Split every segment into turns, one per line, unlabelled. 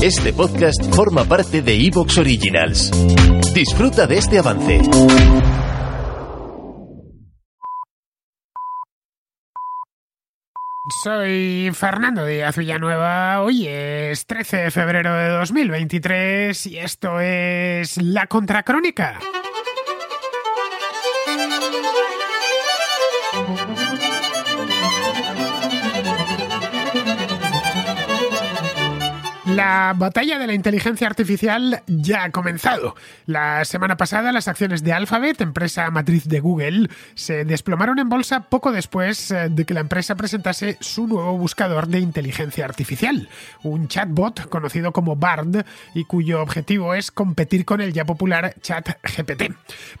Este podcast forma parte de Evox Originals. Disfruta de este avance.
Soy Fernando Díaz Villanueva. Hoy es 13 de febrero de 2023 y esto es La Contracrónica. La batalla de la inteligencia artificial ya ha comenzado. La semana pasada las acciones de Alphabet, empresa matriz de Google, se desplomaron en bolsa poco después eh, de que la empresa presentase su nuevo buscador de inteligencia artificial, un chatbot conocido como Bard y cuyo objetivo es competir con el ya popular ChatGPT.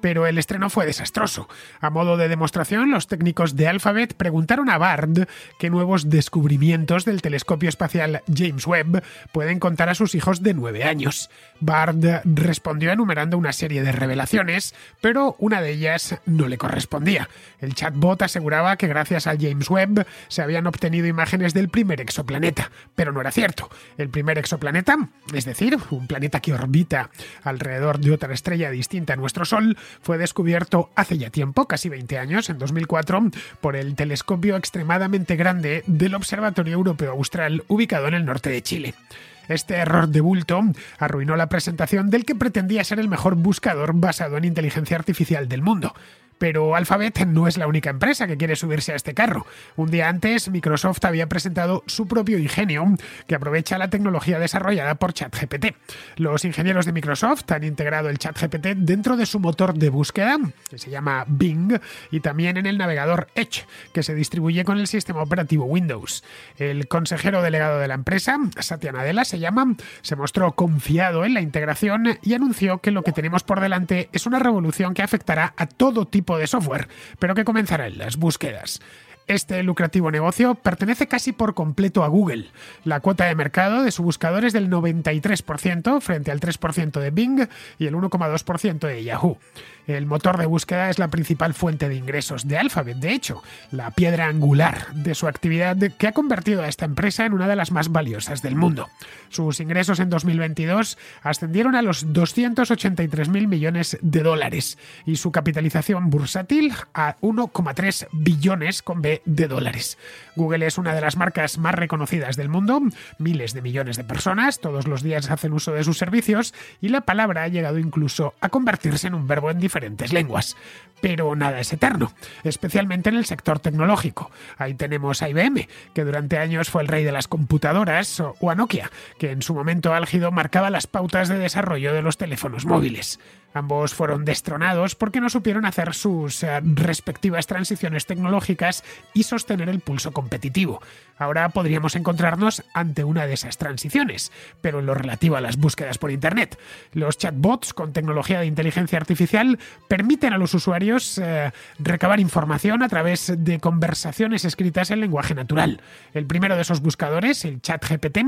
Pero el estreno fue desastroso. A modo de demostración, los técnicos de Alphabet preguntaron a Bard qué nuevos descubrimientos del telescopio espacial James Webb pueden contar a sus hijos de nueve años. Bard respondió enumerando una serie de revelaciones, pero una de ellas no le correspondía. El chatbot aseguraba que gracias al James Webb se habían obtenido imágenes del primer exoplaneta, pero no era cierto. El primer exoplaneta, es decir, un planeta que orbita alrededor de otra estrella distinta a nuestro Sol, fue descubierto hace ya tiempo, casi 20 años, en 2004, por el telescopio extremadamente grande del Observatorio Europeo Austral ubicado en el norte de Chile. Este error de bulto arruinó la presentación del que pretendía ser el mejor buscador basado en inteligencia artificial del mundo. Pero Alphabet no es la única empresa que quiere subirse a este carro. Un día antes, Microsoft había presentado su propio ingenio que aprovecha la tecnología desarrollada por ChatGPT. Los ingenieros de Microsoft han integrado el ChatGPT dentro de su motor de búsqueda, que se llama Bing, y también en el navegador Edge, que se distribuye con el sistema operativo Windows. El consejero delegado de la empresa, Satya Nadella se llama, se mostró confiado en la integración y anunció que lo que tenemos por delante es una revolución que afectará a todo tipo de software, pero que comenzará en las búsquedas. Este lucrativo negocio pertenece casi por completo a Google. La cuota de mercado de su buscador es del 93% frente al 3% de Bing y el 1,2% de Yahoo. El motor de búsqueda es la principal fuente de ingresos de Alphabet, de hecho, la piedra angular de su actividad que ha convertido a esta empresa en una de las más valiosas del mundo. Sus ingresos en 2022 ascendieron a los 283.000 millones de dólares y su capitalización bursátil a 1,3 billones con B de dólares. Google es una de las marcas más reconocidas del mundo, miles de millones de personas todos los días hacen uso de sus servicios y la palabra ha llegado incluso a convertirse en un verbo en diferentes lenguas. Pero nada es eterno, especialmente en el sector tecnológico. Ahí tenemos a IBM, que durante años fue el rey de las computadoras, o a Nokia, que en su momento álgido marcaba las pautas de desarrollo de los teléfonos móviles. Ambos fueron destronados porque no supieron hacer sus eh, respectivas transiciones tecnológicas y sostener el pulso competitivo. Ahora podríamos encontrarnos ante una de esas transiciones, pero en lo relativo a las búsquedas por Internet. Los chatbots con tecnología de inteligencia artificial permiten a los usuarios eh, recabar información a través de conversaciones escritas en lenguaje natural. El primero de esos buscadores, el ChatGPT,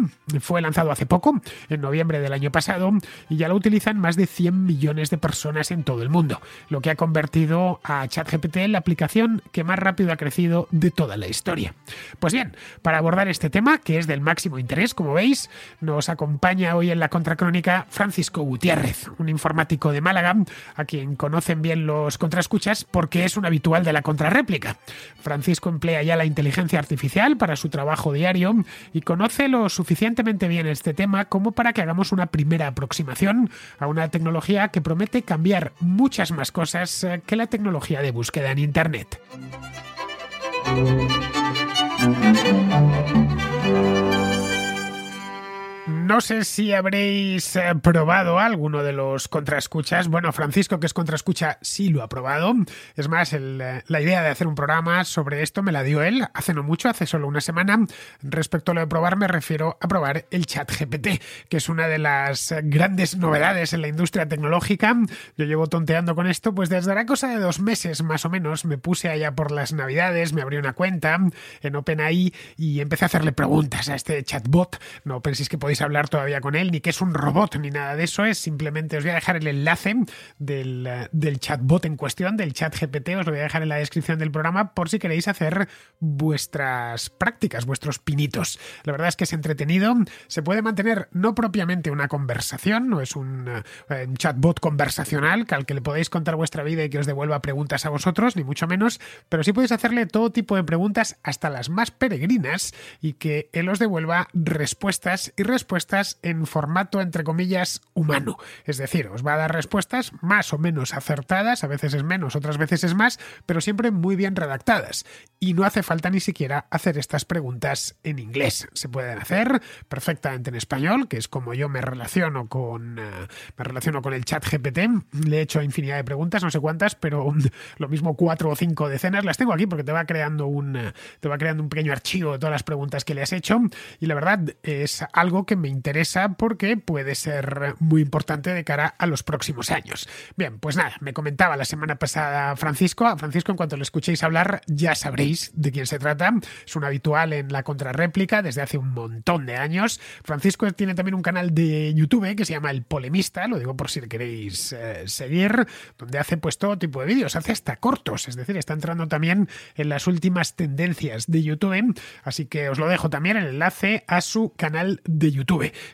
fue lanzado hace poco, en noviembre del año pasado, y ya lo utilizan más de 100 millones de personas en todo el mundo, lo que ha convertido a ChatGPT en la aplicación que más rápido ha crecido de toda la historia. Pues bien, para abordar este tema, que es del máximo interés, como veis, nos acompaña hoy en la contracrónica Francisco Gutiérrez, un informático de Málaga, a quien conocen bien los contraescuchas porque es un habitual de la contrarréplica. Francisco emplea ya la inteligencia artificial para su trabajo diario y conoce lo suficientemente bien este tema como para que hagamos una primera aproximación a una tecnología que promete cambiar muchas más cosas eh, que la tecnología de búsqueda en Internet. No sé si habréis eh, probado alguno de los contraescuchas. Bueno, Francisco, que es contraescucha, sí lo ha probado. Es más, eh, la idea de hacer un programa sobre esto me la dio él hace no mucho, hace solo una semana. Respecto a lo de probar, me refiero a probar el chat GPT, que es una de las grandes novedades en la industria tecnológica. Yo llevo tonteando con esto, pues desde la cosa de dos meses más o menos. Me puse allá por las navidades, me abrí una cuenta en OpenAI y empecé a hacerle preguntas a este chatbot. No penséis que podéis hablar hablar todavía con él, ni que es un robot, ni nada de eso. Es simplemente os voy a dejar el enlace del, del chatbot en cuestión, del chat GPT, os lo voy a dejar en la descripción del programa por si queréis hacer vuestras prácticas, vuestros pinitos. La verdad es que es entretenido, se puede mantener no propiamente una conversación, no es un, eh, un chatbot conversacional al que le podéis contar vuestra vida y que os devuelva preguntas a vosotros, ni mucho menos, pero sí podéis hacerle todo tipo de preguntas, hasta las más peregrinas, y que él os devuelva respuestas y respuestas en formato, entre comillas, humano. Es decir, os va a dar respuestas más o menos acertadas, a veces es menos, otras veces es más, pero siempre muy bien redactadas. Y no hace falta ni siquiera hacer estas preguntas en inglés. Se pueden hacer perfectamente en español, que es como yo me relaciono con, uh, me relaciono con el chat GPT. Le he hecho infinidad de preguntas, no sé cuántas, pero lo mismo cuatro o cinco decenas. Las tengo aquí porque te va creando un, te va creando un pequeño archivo de todas las preguntas que le has hecho. Y la verdad es algo que me interesa porque puede ser muy importante de cara a los próximos años. Bien, pues nada, me comentaba la semana pasada Francisco. A Francisco, en cuanto lo escuchéis hablar, ya sabréis de quién se trata. Es un habitual en la contrarréplica desde hace un montón de años. Francisco tiene también un canal de YouTube que se llama El Polemista, lo digo por si le queréis eh, seguir, donde hace pues todo tipo de vídeos, hace hasta cortos, es decir, está entrando también en las últimas tendencias de YouTube, así que os lo dejo también el enlace a su canal de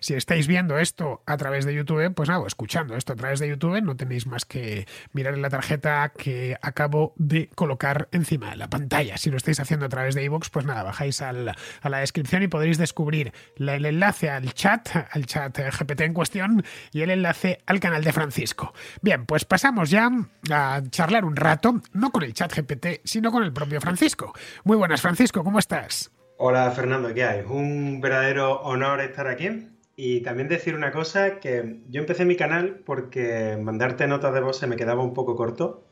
Si estáis viendo esto a través de YouTube, pues nada, escuchando esto a través de YouTube, no tenéis más que mirar en la tarjeta que acabo de colocar encima de la pantalla. Si lo estáis haciendo a través de iVoox, pues nada, bajáis al, a la descripción y podréis descubrir el enlace al chat, al chat GPT en cuestión y el enlace al canal de Francisco. Bien, pues pasamos ya a charlar un rato, no con el chat GPT, sino con el propio Francisco. Muy buenas, Francisco, ¿cómo estás?
Hola, Fernando, ¿qué hay? Un verdadero honor estar aquí. Y también decir una cosa, que yo empecé mi canal porque mandarte notas de voz se me quedaba un poco corto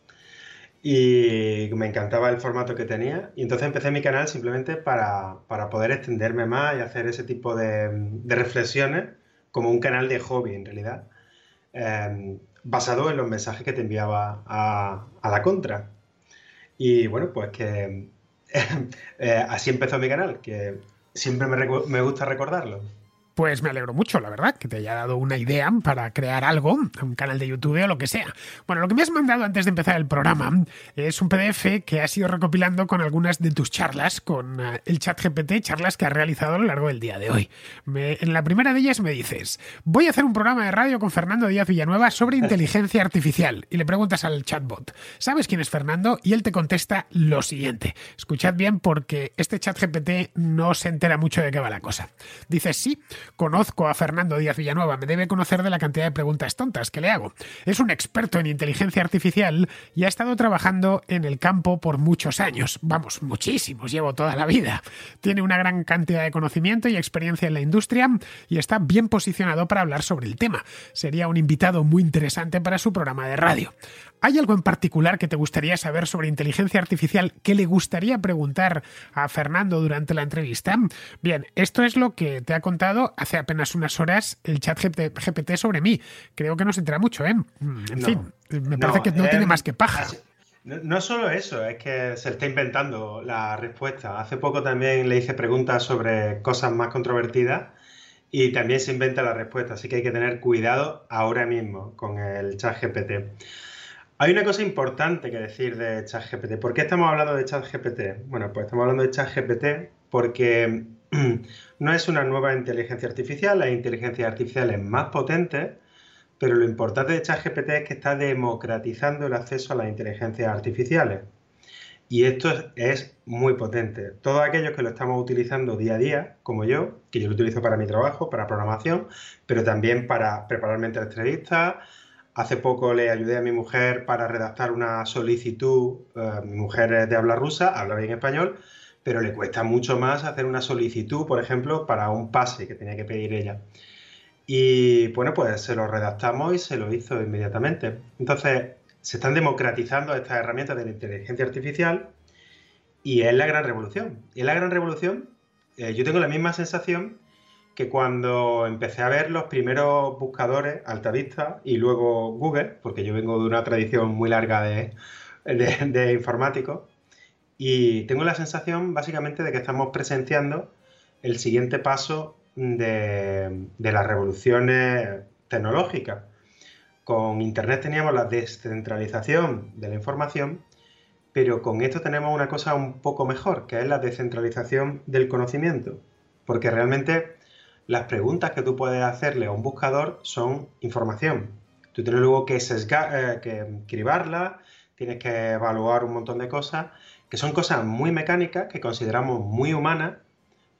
y me encantaba el formato que tenía. Y entonces empecé mi canal simplemente para, para poder extenderme más y hacer ese tipo de, reflexiones como un canal de hobby en realidad, eh, basado en los mensajes que te enviaba a, a la contra. Y bueno, pues que eh, así empezó mi canal, que siempre me, me gusta recordarlo.
Pues me alegro mucho, la verdad, que te haya dado una idea para crear algo, un canal de YouTube o lo que sea. Bueno, lo que me has mandado antes de empezar el programa es un PDF que has ido recopilando con algunas de tus charlas con uh, el chat GPT, charlas que has realizado a lo largo del día de hoy. En la primera de ellas me dices, voy a hacer un programa de radio con Fernando Díaz Villanueva sobre inteligencia artificial. Y le preguntas al chatbot, ¿sabes quién es Fernando? Y él te contesta lo siguiente. Escuchad bien porque este chat GPT no se entera mucho de qué va la cosa. Dices, sí, Conozco a Fernando Díaz Villanueva, me debe conocer de la cantidad de preguntas tontas que le hago. Es un experto en inteligencia artificial y ha estado trabajando en el campo por muchos años. Vamos, muchísimos, llevo toda la vida. Tiene una gran cantidad de conocimiento y experiencia en la industria y está bien posicionado para hablar sobre el tema. Sería un invitado muy interesante para su programa de radio. ¿Hay algo en particular que te gustaría saber sobre inteligencia artificial que le gustaría preguntar a Fernando durante la entrevista? Bien, esto es lo que te ha contado hace apenas unas horas el chat GPT sobre mí. Creo que no se entera mucho, ¿eh? En no, fin, me parece no, que no eh, tiene más que paja.
No, no, solo eso, es que se está inventando la respuesta. Hace poco también le hice preguntas sobre cosas más controvertidas y también se inventa la respuesta, así que hay que tener cuidado ahora mismo con el chat GPT. Hay una cosa importante que decir de ChatGPT. ¿Por qué estamos hablando de ChatGPT? Bueno, pues estamos hablando de ChatGPT porque no es una nueva inteligencia artificial, las inteligencias artificiales más potentes, pero lo importante de ChatGPT es que está democratizando el acceso a las inteligencias artificiales. Y esto es muy potente. Todos aquellos que lo estamos utilizando día a día, como yo, que yo lo utilizo para mi trabajo, para programación, pero también para prepararme entre entrevistas, Hace poco le ayudé a mi mujer para redactar una solicitud. Uh, mi mujer es de habla rusa, habla bien español, pero le cuesta mucho más hacer una solicitud, por ejemplo, para un pase que tenía que pedir ella. Y bueno, pues se lo redactamos y se lo hizo inmediatamente. Entonces, se están democratizando estas herramientas de la inteligencia artificial y es la gran revolución. Y es la gran revolución. Eh, yo tengo la misma sensación que cuando empecé a ver los primeros buscadores Altavista y luego Google, porque yo vengo de una tradición muy larga de, de, de informáticos, y tengo la sensación básicamente de que estamos presenciando el siguiente paso de, de las revoluciones tecnológicas. Con Internet teníamos la descentralización de la información, pero con esto tenemos una cosa un poco mejor, que es la descentralización del conocimiento, porque realmente las preguntas que tú puedes hacerle a un buscador son información. Tú tienes luego que, sesgar, eh, cribarla, tienes que evaluar un montón de cosas, que son cosas muy mecánicas, que consideramos muy humanas,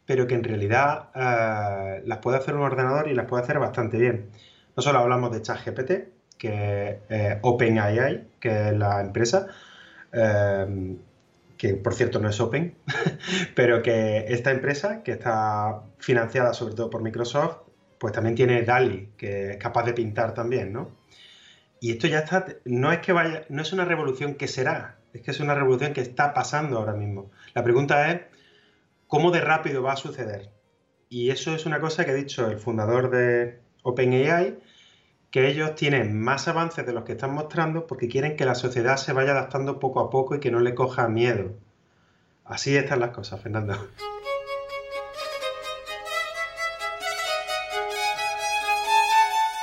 pero que en realidad eh, las puede hacer un ordenador y las puede hacer bastante bien. No solo hablamos de ChatGPT, que es OpenAI, que es la empresa, eh, que por cierto no es Open, pero que esta empresa, que está financiada sobre todo por Microsoft, pues también tiene DALI, que es capaz de pintar también, ¿no? Y esto ya está, no es que vaya, no es una revolución que será, es que es una revolución que está pasando ahora mismo. La pregunta es, ¿cómo de rápido va a suceder? Y eso es una cosa que ha dicho el fundador de OpenAI, que ellos tienen más avances de los que están mostrando porque quieren que la sociedad se vaya adaptando poco a poco y que no le coja miedo. Así están las cosas, Fernando.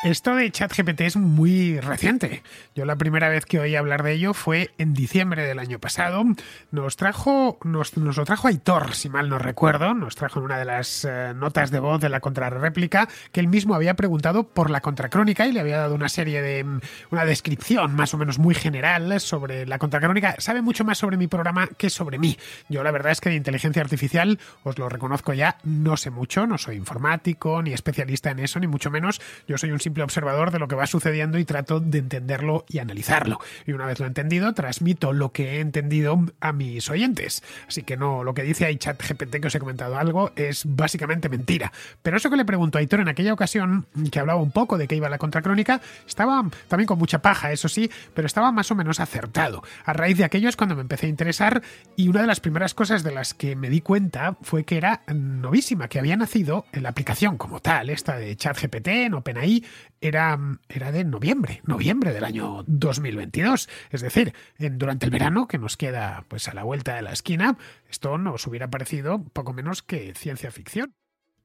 Esto de ChatGPT es muy reciente. Yo la primera vez que oí hablar de ello fue en diciembre del año pasado. Nos trajo, nos, lo trajo Aitor, si mal no recuerdo, nos trajo en una de las eh, notas de voz de la contrarréplica que él mismo había preguntado por la contracrónica y le había dado una serie de mm, una descripción más o menos muy general sobre la contracrónica. Sabe mucho más sobre mi programa que sobre mí. Yo la verdad es que de inteligencia artificial, os lo reconozco ya, no sé mucho, no soy informático ni especialista en eso, ni mucho menos. Yo soy un simple observador de lo que va sucediendo y trato de entenderlo y analizarlo. Y una vez lo entendido, transmito lo que he entendido a mis oyentes. Así que no, lo que dice ahí ChatGPT que os he comentado algo es básicamente mentira. Pero eso que le pregunto a Aitor en aquella ocasión, que hablaba un poco de que iba la contracrónica, estaba también con mucha paja, eso sí, pero estaba más o menos acertado. A raíz de aquello es cuando me empecé a interesar y una de las primeras cosas de las que me di cuenta fue que era novísima, que había nacido en la aplicación como tal, esta de ChatGPT en OpenAI, era, era de noviembre, noviembre del año 2022. Es decir, durante el verano que nos queda pues a la vuelta de la esquina, esto nos hubiera parecido poco menos que ciencia ficción.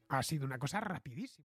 Ha sido una cosa rapidísima.